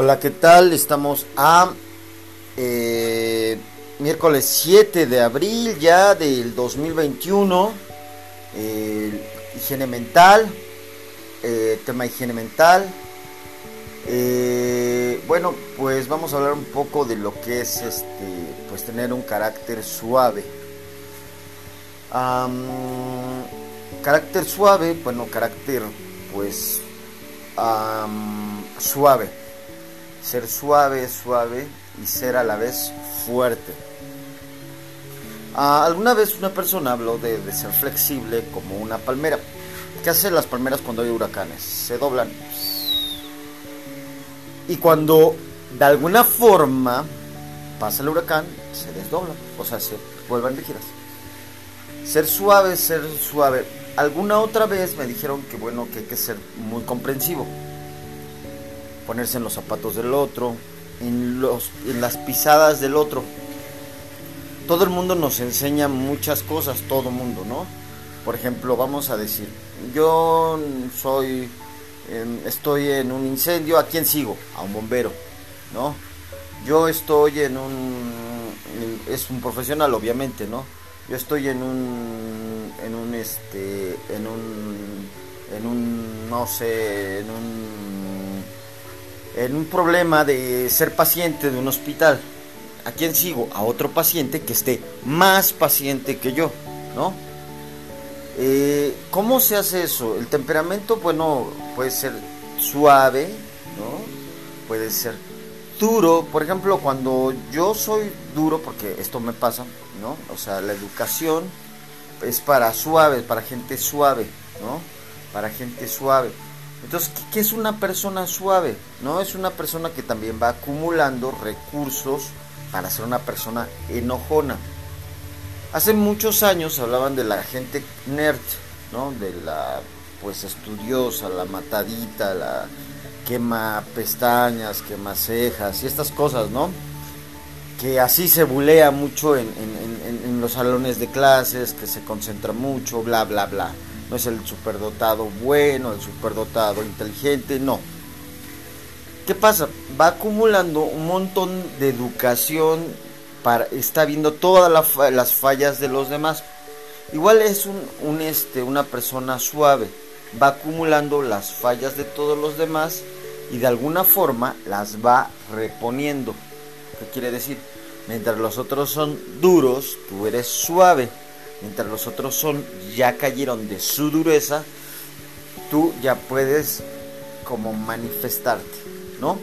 Hola, ¿qué tal? Estamos a eh, miércoles 7 de abril ya del 2021. Eh, higiene mental, eh, tema higiene mental. Eh, bueno, pues vamos a hablar un poco de lo que es este, pues tener un carácter suave. carácter suave, bueno, carácter pues suave ser suave, suave y ser a la vez fuerte. Ah, alguna vez una persona habló de, ser flexible como una palmera. ¿Qué hacen las palmeras cuando hay huracanes? Se doblan. Y cuando de alguna forma pasa el huracán, se desdoblan, o sea, se vuelven rígidas. Ser suave, ser suave. Alguna otra vez me dijeron que bueno, que hay que ser muy comprensivo ponerse en los zapatos del otro, en, los, en las pisadas del otro. Todo el mundo nos enseña muchas cosas, todo el mundo, ¿no? Por ejemplo, vamos a decir, yo soy, estoy en un incendio, ¿a quién sigo? A un bombero, ¿no? Yo estoy en un, es un profesional, obviamente, ¿no? Yo estoy en un, en un, este, en un, en un, no sé, en un en un problema de ser paciente de un hospital. ¿A quién sigo? A otro paciente que esté más paciente que yo, ¿no? Eh, ¿Cómo se hace eso? El temperamento, bueno, puede ser suave, ¿no? Puede ser duro. Por ejemplo, cuando yo soy duro, porque esto me pasa, ¿no? O sea, la educación es para suave, para gente suave, ¿no? Para gente suave. Entonces, ¿qué es una persona suave? No es una persona que también va acumulando recursos para ser una persona enojona. Hace muchos años hablaban de la gente nerd, ¿no? De la pues estudiosa, la matadita, la quema pestañas, quema cejas y estas cosas, ¿no? Que así se bulea mucho en, en los salones de clases, que se concentra mucho, bla, bla, bla no es el superdotado bueno, el superdotado inteligente, no. ¿Qué pasa? Va acumulando un montón de educación, para, está viendo todas las fallas de los demás. Igual es un, este, una persona suave, va acumulando las fallas de todos los demás y de alguna forma las va reponiendo. ¿Qué quiere decir? Mientras los otros son duros, tú eres suave mientras los otros son ya cayeron de su dureza, tú ya puedes como manifestarte, ¿no?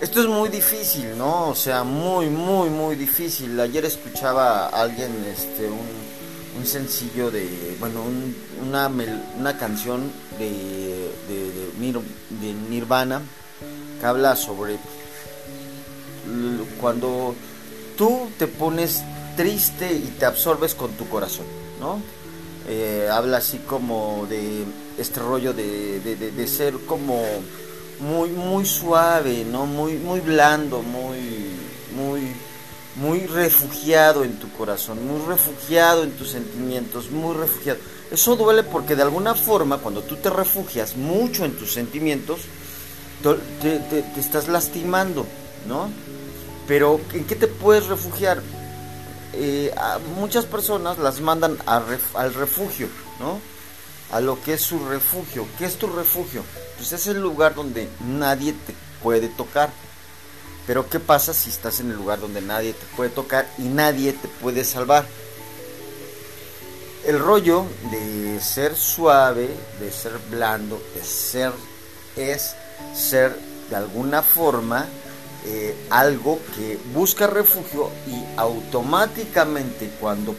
Esto es muy difícil, ¿no? O sea, muy, muy, muy difícil. Ayer escuchaba a alguien este, un, un sencillo de, bueno, una, una canción de, de, de Nirvana que habla sobre cuando tú te pones triste y te absorbes con tu corazón, ¿no? Eh, habla así como de este rollo de, de, ser como muy muy suave, ¿no? Muy muy blando, muy muy muy refugiado en tu corazón, muy refugiado en tus sentimientos, muy refugiado. Eso duele porque de alguna forma cuando tú te refugias mucho en tus sentimientos, te estás lastimando, ¿no? Pero ¿en qué te puedes refugiar? Eh, muchas personas las mandan al refugio, ¿no? A lo que es su refugio. ¿Qué es tu refugio? Pues es el lugar donde nadie te puede tocar. Pero ¿qué pasa si estás en el lugar donde nadie te puede tocar y nadie te puede salvar? El rollo de ser suave, de ser blando, de ser es ser de alguna forma eh, algo que busca refugio y automáticamente cuando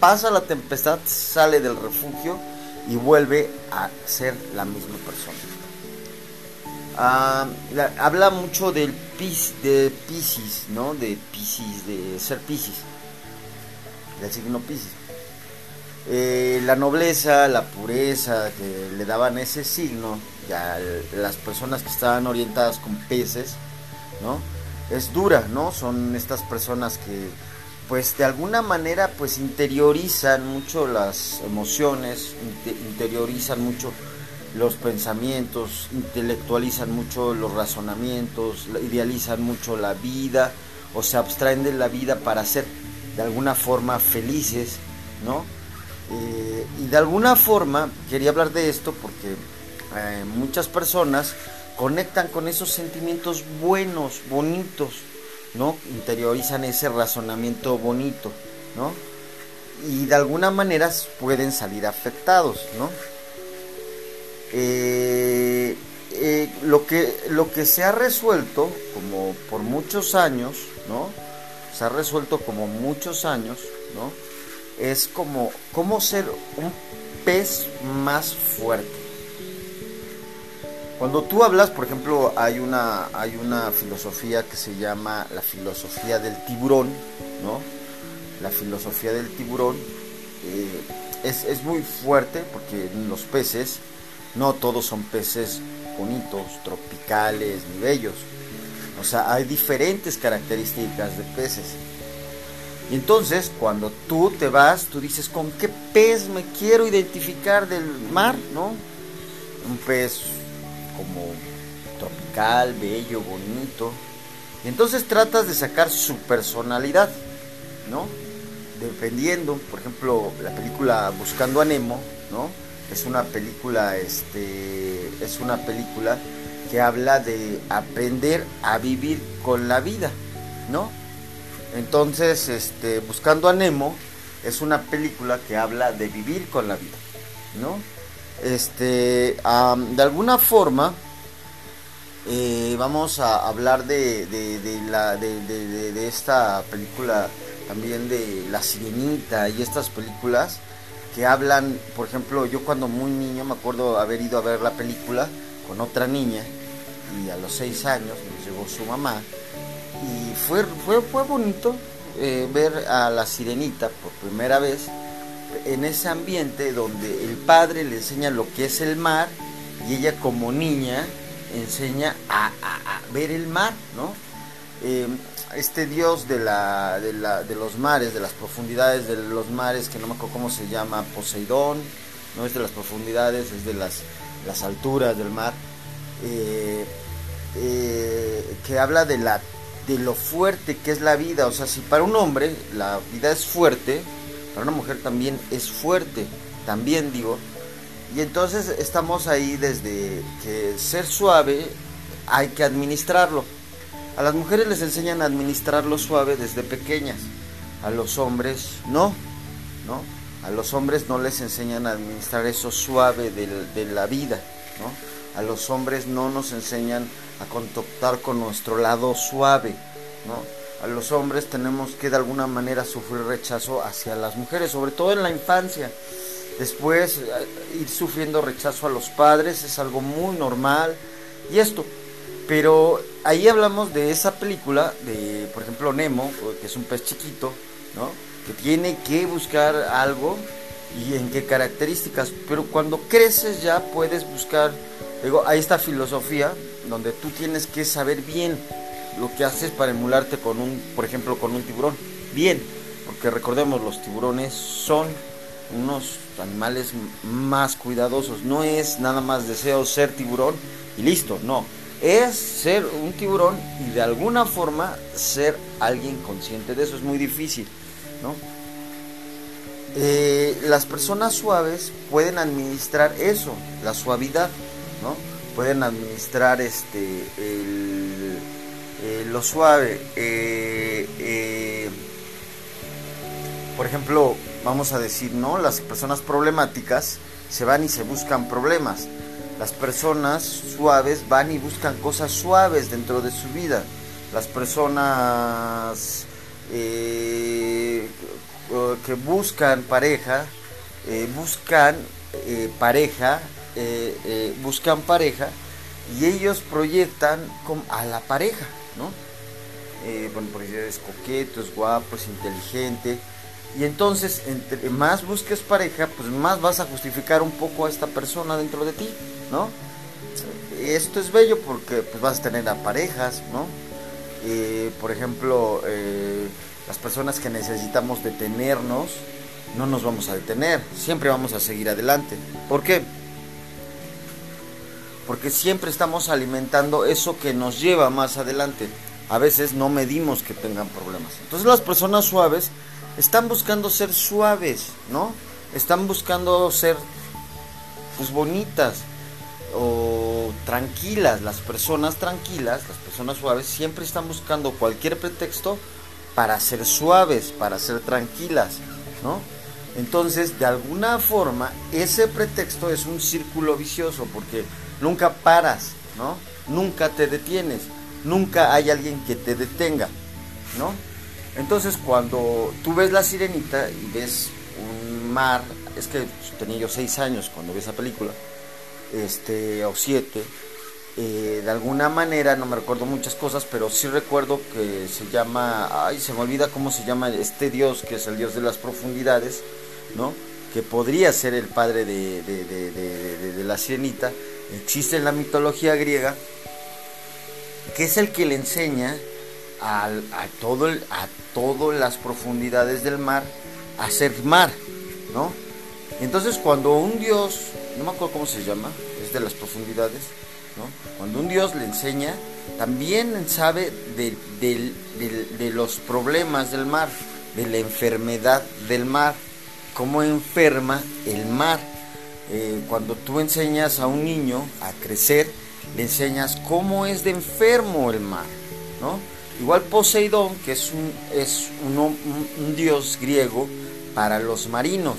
pasa la tempestad sale del refugio y vuelve a ser la misma persona. Ah, habla mucho del pis, de Pisces, ¿no? De Pisces, de ser Pisces, del signo Pisces. Eh, la nobleza, la pureza que le daban ese signo, ya las personas que estaban orientadas con peces, Es dura, ¿no? Son estas personas que pues de alguna manera pues interiorizan mucho las emociones, interiorizan mucho los pensamientos, intelectualizan mucho los razonamientos, idealizan mucho la vida o se abstraen de la vida para ser de alguna forma felices, ¿no? Eh, y de alguna forma quería hablar de esto porque eh, muchas personas conectan con esos sentimientos buenos, bonitos, ¿no? Interiorizan ese razonamiento bonito, ¿no? Y de alguna manera pueden salir afectados, ¿no? Eh, eh, lo, que, lo que se ha resuelto, como por muchos años, ¿no? Se ha resuelto como muchos años, ¿no? Es como cómo ser un pez más fuerte. Cuando tú hablas, por ejemplo, hay una, hay una filosofía que se llama la filosofía del tiburón, ¿no? La filosofía del tiburón eh, es, es muy fuerte porque los peces no todos son peces bonitos, tropicales ni bellos. O sea, hay diferentes características de peces. Y entonces, cuando tú te vas, tú dices, ¿con qué pez me quiero identificar del mar? ¿No? Un pez como tropical, bello, bonito. Y entonces tratas de sacar su personalidad, ¿no? Dependiendo, por ejemplo, la película Buscando a Nemo, ¿no? es una película este es una película que habla de aprender a vivir con la vida no entonces este buscando a Nemo es una película que habla de vivir con la vida no este de alguna forma eh, vamos a hablar de, de, la, de, esta película también de La Sirenita y estas películas que hablan, por ejemplo, yo cuando muy niño me acuerdo haber ido a ver la película con otra niña y a los seis años nos llegó su mamá y fue, fue, fue bonito eh, ver a la sirenita por primera vez en ese ambiente donde el padre le enseña lo que es el mar y ella como niña enseña a, ver el mar, ¿no? Eh, este dios de, la, de, la, de los mares, de las profundidades de los mares, que no me acuerdo cómo se llama, Poseidón, no es de las profundidades, es de las, las alturas del mar, eh, eh, que habla de, la, de lo fuerte que es la vida. O sea, si para un hombre la vida es fuerte, para una mujer también es fuerte, también digo. Y entonces estamos ahí desde que ser suave hay que administrarlo a las mujeres les enseñan a administrar lo suave desde pequeñas, a los hombres no, ¿no? A los hombres no les enseñan a administrar eso suave de, la vida, ¿no? A los hombres no nos enseñan a contactar con nuestro lado suave, ¿no? A los hombres tenemos que de alguna manera sufrir rechazo hacia las mujeres, sobre todo en la infancia. Después eh, ir sufriendo rechazo a los padres es algo muy normal. Y esto, pero ahí hablamos de esa película, de por ejemplo Nemo, que es un pez chiquito, ¿no? Que tiene que buscar algo y en qué características. Pero cuando creces ya puedes buscar, digo, hay esta filosofía donde tú tienes que saber bien lo que haces para emularte con un, por ejemplo, con un tiburón. Bien, porque recordemos, los tiburones son unos animales más cuidadosos. No es nada más deseo ser tiburón y listo, no es ser un tiburón y de alguna forma ser alguien consciente de eso. Es muy difícil, ¿no? Eh, las personas suaves pueden administrar eso, la suavidad, ¿no? Pueden administrar este el, lo suave. Eh, por ejemplo, vamos a decir, ¿no? Las personas problemáticas se van y se buscan problemas las personas suaves van y buscan cosas suaves dentro de su vida. Las personas eh, que buscan pareja, eh, buscan eh, pareja, buscan pareja y ellos proyectan a la pareja, ¿no? bueno, porque es coqueto, es guapo, es inteligente. Y entonces, entre más busques pareja, pues más vas a justificar un poco a esta persona dentro de ti. ¿no? Esto es bello porque pues, vas a tener a parejas, ¿no? por ejemplo, eh, las personas que necesitamos detenernos, no nos vamos a detener, siempre vamos a seguir adelante. ¿Por qué? Porque siempre estamos alimentando eso que nos lleva más adelante. A veces no medimos que tengan problemas. Entonces las personas suaves están buscando ser suaves, ¿no? Están buscando ser pues bonitas o tranquilas. Las personas tranquilas, las personas suaves siempre están buscando cualquier pretexto para ser suaves, para ser tranquilas, ¿no? Entonces, de alguna forma, ese pretexto es un círculo vicioso porque nunca paras, ¿no? Nunca te detienes, nunca hay alguien que te detenga, ¿no? Entonces, cuando tú ves la sirenita y ves un mar, es que tenía yo seis años cuando vi esa película, este, o siete, eh, de alguna manera, no me recuerdo muchas cosas, pero sí recuerdo que se llama, ay, se me olvida cómo se llama este dios, que es el dios de las profundidades, ¿no? Que podría ser el padre de, de la sirenita, existe en la mitología griega, que es el que le enseña a, a, todo todas las profundidades del mar a ser mar, ¿no? Entonces cuando un dios, no me acuerdo cómo se llama, es de las profundidades, ¿no? Cuando un dios le enseña, también sabe de, de los problemas del mar, de la enfermedad del mar, cómo enferma el mar. Eh, cuando tú enseñas a un niño a crecer, le enseñas cómo es de enfermo el mar, ¿no? Igual Poseidón, que es un, es un, dios griego para los marinos.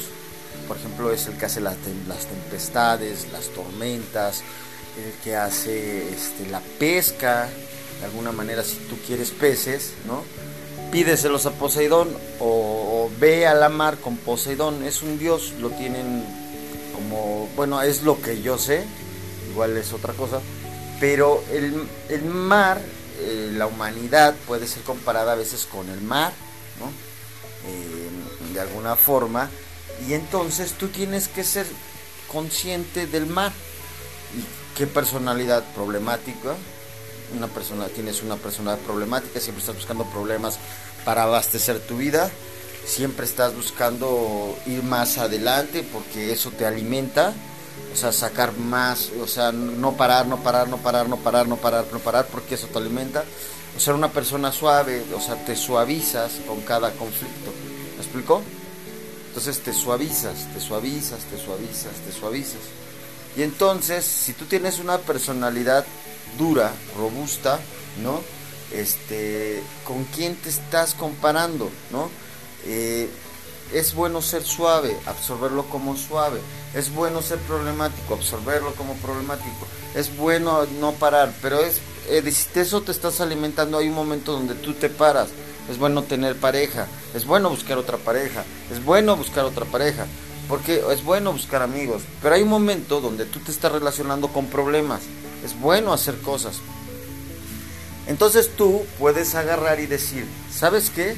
Por ejemplo, es el que hace las, tempestades, las tormentas, el que hace este, la pesca. De alguna manera, si tú quieres peces, ¿no? Pídeselos a Poseidón o, o ve a la mar con Poseidón. Es un dios, lo tienen bueno, es lo que yo sé, igual es otra cosa. Pero el, el mar eh, la humanidad puede ser comparada a veces con el mar, ¿no? Eh, de alguna forma, y entonces tú tienes que ser consciente del mar. ¿Y qué personalidad problemática? Una persona, tienes una personalidad problemática, siempre estás buscando problemas para abastecer tu vida, siempre estás buscando ir más adelante porque eso te alimenta o sea, sacar más, o sea, no parar, no parar, no parar, no parar, no parar, no parar, porque eso te alimenta. O ser una persona suave, o sea, te suavizas con cada conflicto. ¿Me explico? Entonces te suavizas, te suavizas, te suavizas, te suavizas. Y entonces, si tú tienes una personalidad dura, robusta, ¿no? Este, ¿con quién te estás comparando, no? Eh, es bueno ser suave, absorberlo como suave. Es bueno ser problemático, absorberlo como problemático. Es bueno no parar, pero es eh, si eso te estás alimentando, hay un momento donde tú te paras. Es bueno tener pareja, es bueno buscar otra pareja, es bueno buscar otra pareja, porque es bueno buscar amigos, pero hay un momento donde tú te estás relacionando con problemas. Es bueno hacer cosas. Entonces tú puedes agarrar y decir, ¿sabes qué?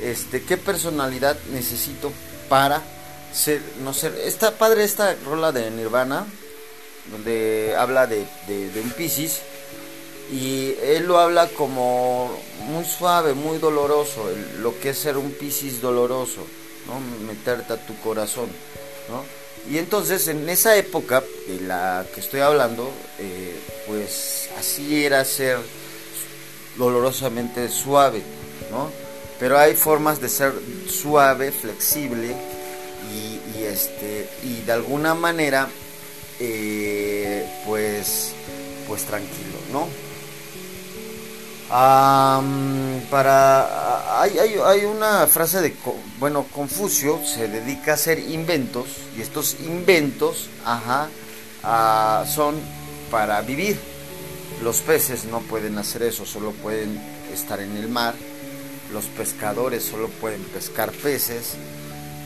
Este, qué personalidad necesito para ser, no ser, está padre esta rola de Nirvana, donde habla de, un Pisces, y él lo habla como muy suave, muy doloroso, lo que es ser un Pisces doloroso, ¿no? meterte a tu corazón, ¿no? Y entonces en esa época de la que estoy hablando, eh, pues así era ser dolorosamente suave, ¿no? Pero hay formas de ser suave, flexible y, este y de alguna manera eh, pues pues tranquilo, ¿no? para hay, hay, una frase de bueno Confucio se dedica a hacer inventos y estos inventos ajá, ah, son para vivir los peces no pueden hacer eso solo pueden estar en el mar los pescadores solo pueden pescar peces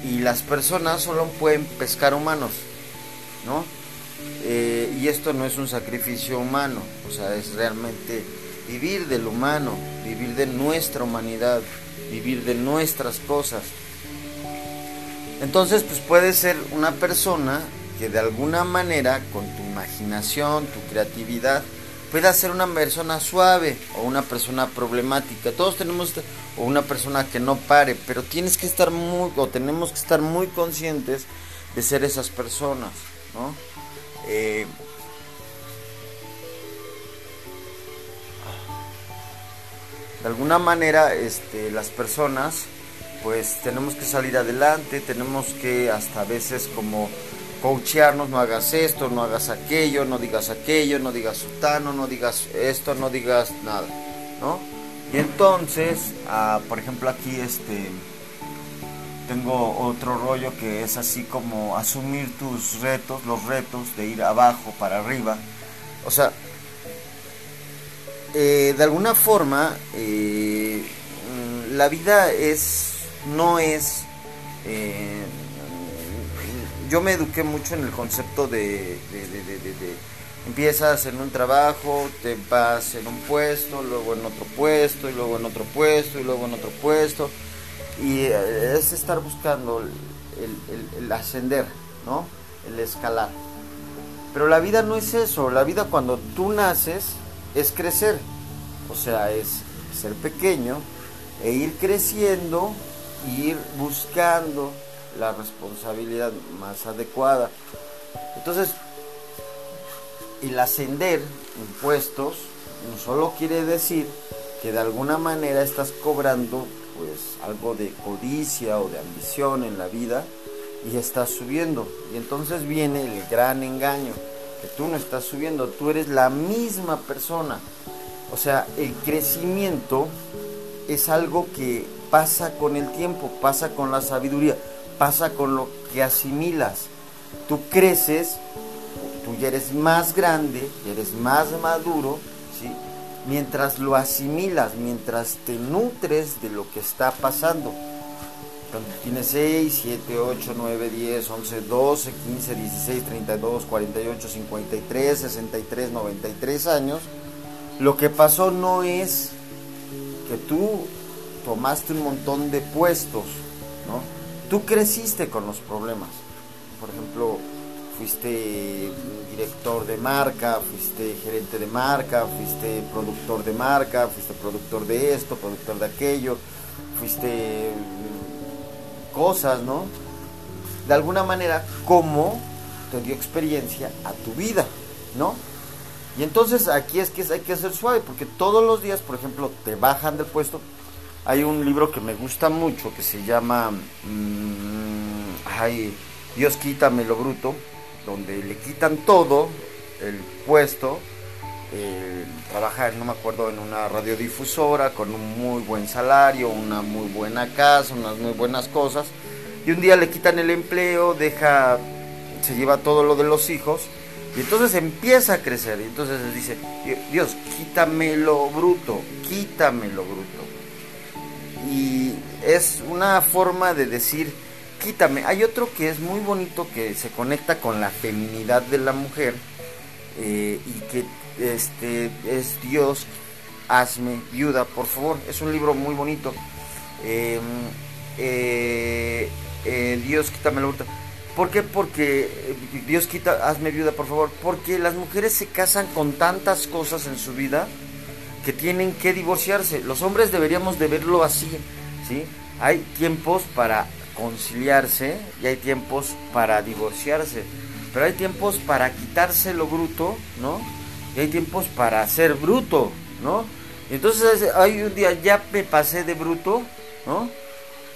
y las personas solo pueden pescar humanos, ¿no? Eh, y esto no es un sacrificio humano, o sea, es realmente vivir del humano, vivir de nuestra humanidad, vivir de nuestras cosas. Entonces, pues puede ser una persona que de alguna manera, con tu imaginación, tu creatividad, pueda ser una persona suave o una persona problemática. Todos tenemos este, o una persona que no pare, pero tienes que estar muy o tenemos que estar muy conscientes de ser esas personas, ¿no? Eh, de alguna manera, este, las personas, pues tenemos que salir adelante, tenemos que hasta a veces como coachearnos, no hagas esto, no hagas aquello, no digas aquello, no digas sutano, no digas esto, no digas nada, ¿no? Y entonces, ah, por ejemplo aquí este tengo otro rollo que es así como asumir tus retos, los retos de ir abajo para arriba. O sea, eh, de alguna forma, eh, la vida es, no es, eh, yo me eduqué mucho en el concepto de, empiezas en un trabajo, te vas en un puesto, luego en otro puesto, y luego en otro puesto, y luego en otro puesto, y es estar buscando el ascender, ¿no? El escalar. Pero la vida no es eso, la vida cuando tú naces, es crecer. O sea, es ser pequeño e ir creciendo y ir buscando la responsabilidad más adecuada. Entonces, el ascender impuestos no solo quiere decir que de alguna manera estás cobrando pues algo de codicia o de ambición en la vida y estás subiendo. Y entonces viene el gran engaño que tú no estás subiendo, tú eres la misma persona. O sea, el crecimiento es algo que pasa con el tiempo, pasa con la sabiduría, pasa con lo que asimilas. Tú creces, tú ya eres más grande, eres más maduro, ¿sí? mientras lo asimilas, mientras te nutres de lo que está pasando cuando tienes 6, 7, 8, 9, 10, 11, 12, 15, 16, 32, 48, 53, 63, 93 años, lo que pasó no es que tú tomaste un montón de puestos, ¿no? Tú creciste con los problemas. Por ejemplo, fuiste director de marca, fuiste gerente de marca, fuiste productor de marca, fuiste productor de esto, productor de aquello, fuiste cosas, ¿no? De alguna manera, cómo te dio experiencia a tu vida, ¿no? Y entonces aquí es que hay que ser suave, porque todos los días, por ejemplo, te bajan del puesto. Hay un libro que me gusta mucho que se llama mmm, ay, Dios quítame lo bruto, donde le quitan todo el puesto. Eh, trabaja, no me acuerdo, en una radiodifusora con un muy buen salario, una muy buena casa, unas muy buenas cosas. Y un día le quitan el empleo, deja, se lleva todo lo de los hijos y entonces empieza a crecer. Y entonces dice, Dios, quítame lo bruto, quítame lo bruto. Y es una forma de decir, quítame. Hay otro que es muy bonito que se conecta con la feminidad de la mujer eh, y que este es Dios, hazme viuda, por favor. Es un libro muy bonito. Em, eh, eh, Dios, quítame la bruta. ¿Por qué? Porque Dios quita, hazme viuda, por favor. Porque las mujeres se casan con tantas cosas en su vida que tienen que divorciarse. Los hombres deberíamos de verlo así, ¿sí? Hay tiempos para conciliarse y hay tiempos para divorciarse. Pero hay tiempos para quitarse lo bruto, ¿no? Y hay tiempos para ser bruto, ¿no? Entonces hay un día ya me pasé de bruto, ¿no?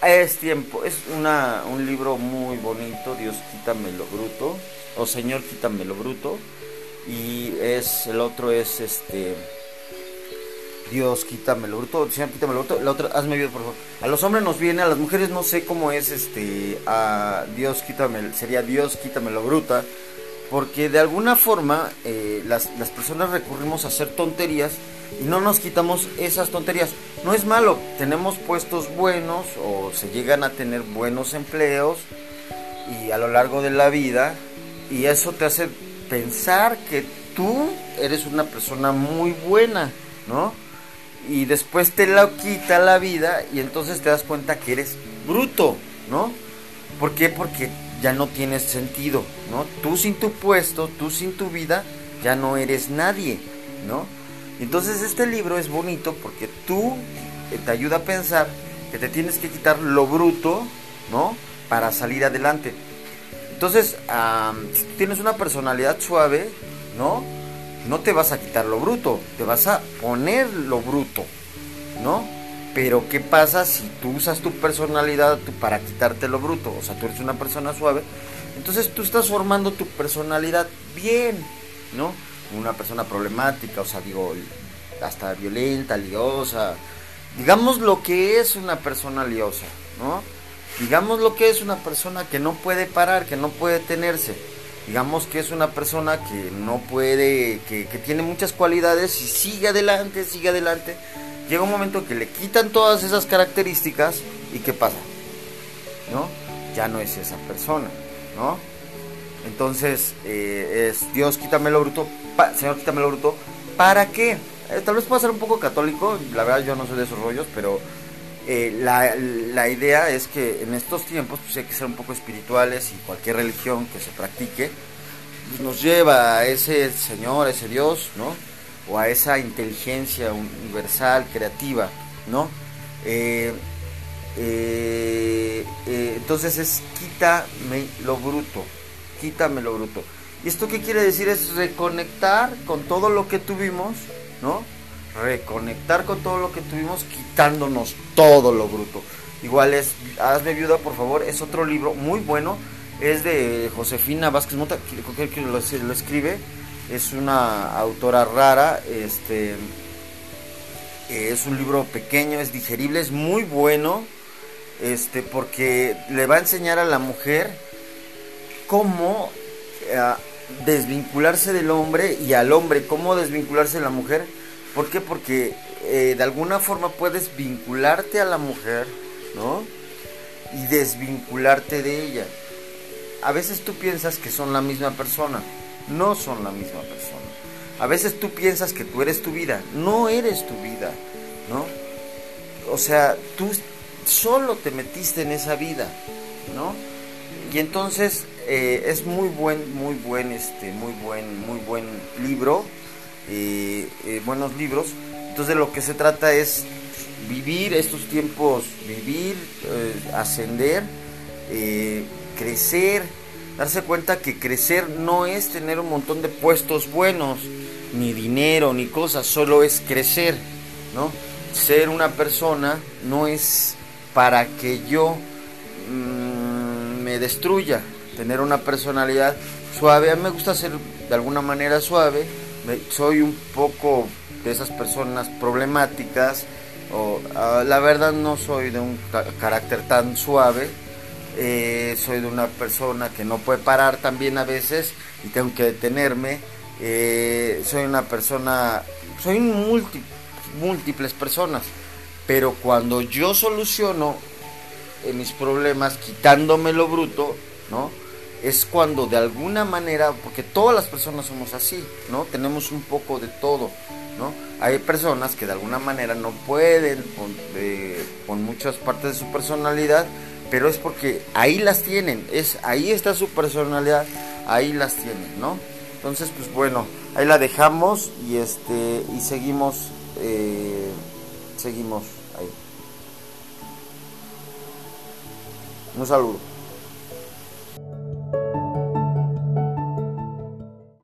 Es tiempo, es una, un libro muy bonito, Dios quítame lo bruto, o Señor quítame lo bruto, y es, el otro es este, Dios quítame lo bruto, Señor quítame lo bruto, la otra, hazme vida por favor. A los hombres nos viene, a las mujeres no sé cómo es este, a Dios quítame, sería Dios quítame lo bruta, porque de alguna forma eh, las, las personas recurrimos a hacer tonterías y no nos quitamos esas tonterías. No es malo, tenemos puestos buenos o se llegan a tener buenos empleos y a lo largo de la vida y eso te hace pensar que tú eres una persona muy buena, ¿no? Y después te la quita la vida y entonces te das cuenta que eres bruto, ¿no? ¿Por qué? Porque ya no tienes sentido, ¿no? Tú sin tu puesto, tú sin tu vida, ya no eres nadie, ¿no? Entonces este libro es bonito porque tú eh, te ayuda a pensar que te tienes que quitar lo bruto, ¿no? Para salir adelante. Entonces, si tú tienes una personalidad suave, ¿no? No te vas a quitar lo bruto, te vas a poner lo bruto, ¿no? Pero ¿qué pasa si tú usas tu personalidad para quitarte lo bruto? O sea, tú eres una persona suave, entonces tú estás formando tu personalidad bien, ¿no? Una persona problemática, o sea, digo, hasta violenta, liosa. Digamos lo que es una persona liosa, ¿no? Digamos lo que es una persona que no puede parar, que no puede tenerse. Digamos que es una persona que no puede, que, tiene muchas cualidades y sigue adelante, sigue adelante. Llega un momento que le quitan todas esas características y ¿qué pasa? ¿No? Ya no es esa persona, ¿no? Entonces, eh, es Dios, quítame lo bruto, Señor, quítame lo bruto, ¿para qué? Eh, tal vez pueda ser un poco católico, la verdad yo no soy de esos rollos, pero eh, la, la, idea es que en estos tiempos pues hay que ser un poco espirituales y cualquier religión que se practique pues, nos lleva a ese Señor, a ese Dios, ¿no? O a esa inteligencia universal, creativa, ¿no? Eh, entonces es quítame lo bruto, quítame lo bruto. ¿Y esto qué quiere decir? Es reconectar con todo lo que tuvimos ¿no? Reconectar con todo lo que tuvimos, quitándonos todo lo bruto. Igual es, hazme viuda, por favor, es otro libro muy bueno, es de Josefina Vázquez Mota, lo, escribe, es una autora rara, este es un libro pequeño, es digerible, es muy bueno, este, porque le va a enseñar a la mujer cómo eh, desvincularse del hombre y al hombre, cómo desvincularse de la mujer. ¿Por qué? Porque eh, de alguna forma puedes vincularte a la mujer, ¿no? Y desvincularte de ella. A veces tú piensas que son la misma persona, no son la misma persona. A veces tú piensas que tú eres tu vida, no eres tu vida, ¿no? O sea, tú solo te metiste en esa vida, ¿no? Y entonces eh, es muy buen, muy buen, este, muy buen, muy buen libro, eh, eh, buenos libros. Entonces lo que se trata es vivir estos tiempos, vivir, ascender, crecer, darse cuenta que crecer no es tener un montón de puestos buenos, ni dinero, ni cosas, solo es crecer, ¿no? Ser una persona no es para que yo mm, me destruya, tener una personalidad suave. A mí me gusta ser de alguna manera suave. Soy un poco de esas personas problemáticas. O, ah, la verdad no soy de un carácter tan suave. Eh, soy de una persona que no puede parar también a veces y tengo que detenerme. Eh, soy una persona, soy múltiples personas, pero cuando yo soluciono eh, mis problemas quitándome lo bruto, ¿no? Es cuando de alguna manera, porque todas las personas somos así, ¿no? Tenemos un poco de todo, ¿no? Hay personas que de alguna manera no pueden con, muchas partes de su personalidad, pero es porque ahí las tienen, es ahí está su personalidad, ahí las tienen, ¿no? Entonces, pues bueno, ahí la dejamos y este y seguimos eh, seguimos ahí. Un saludo.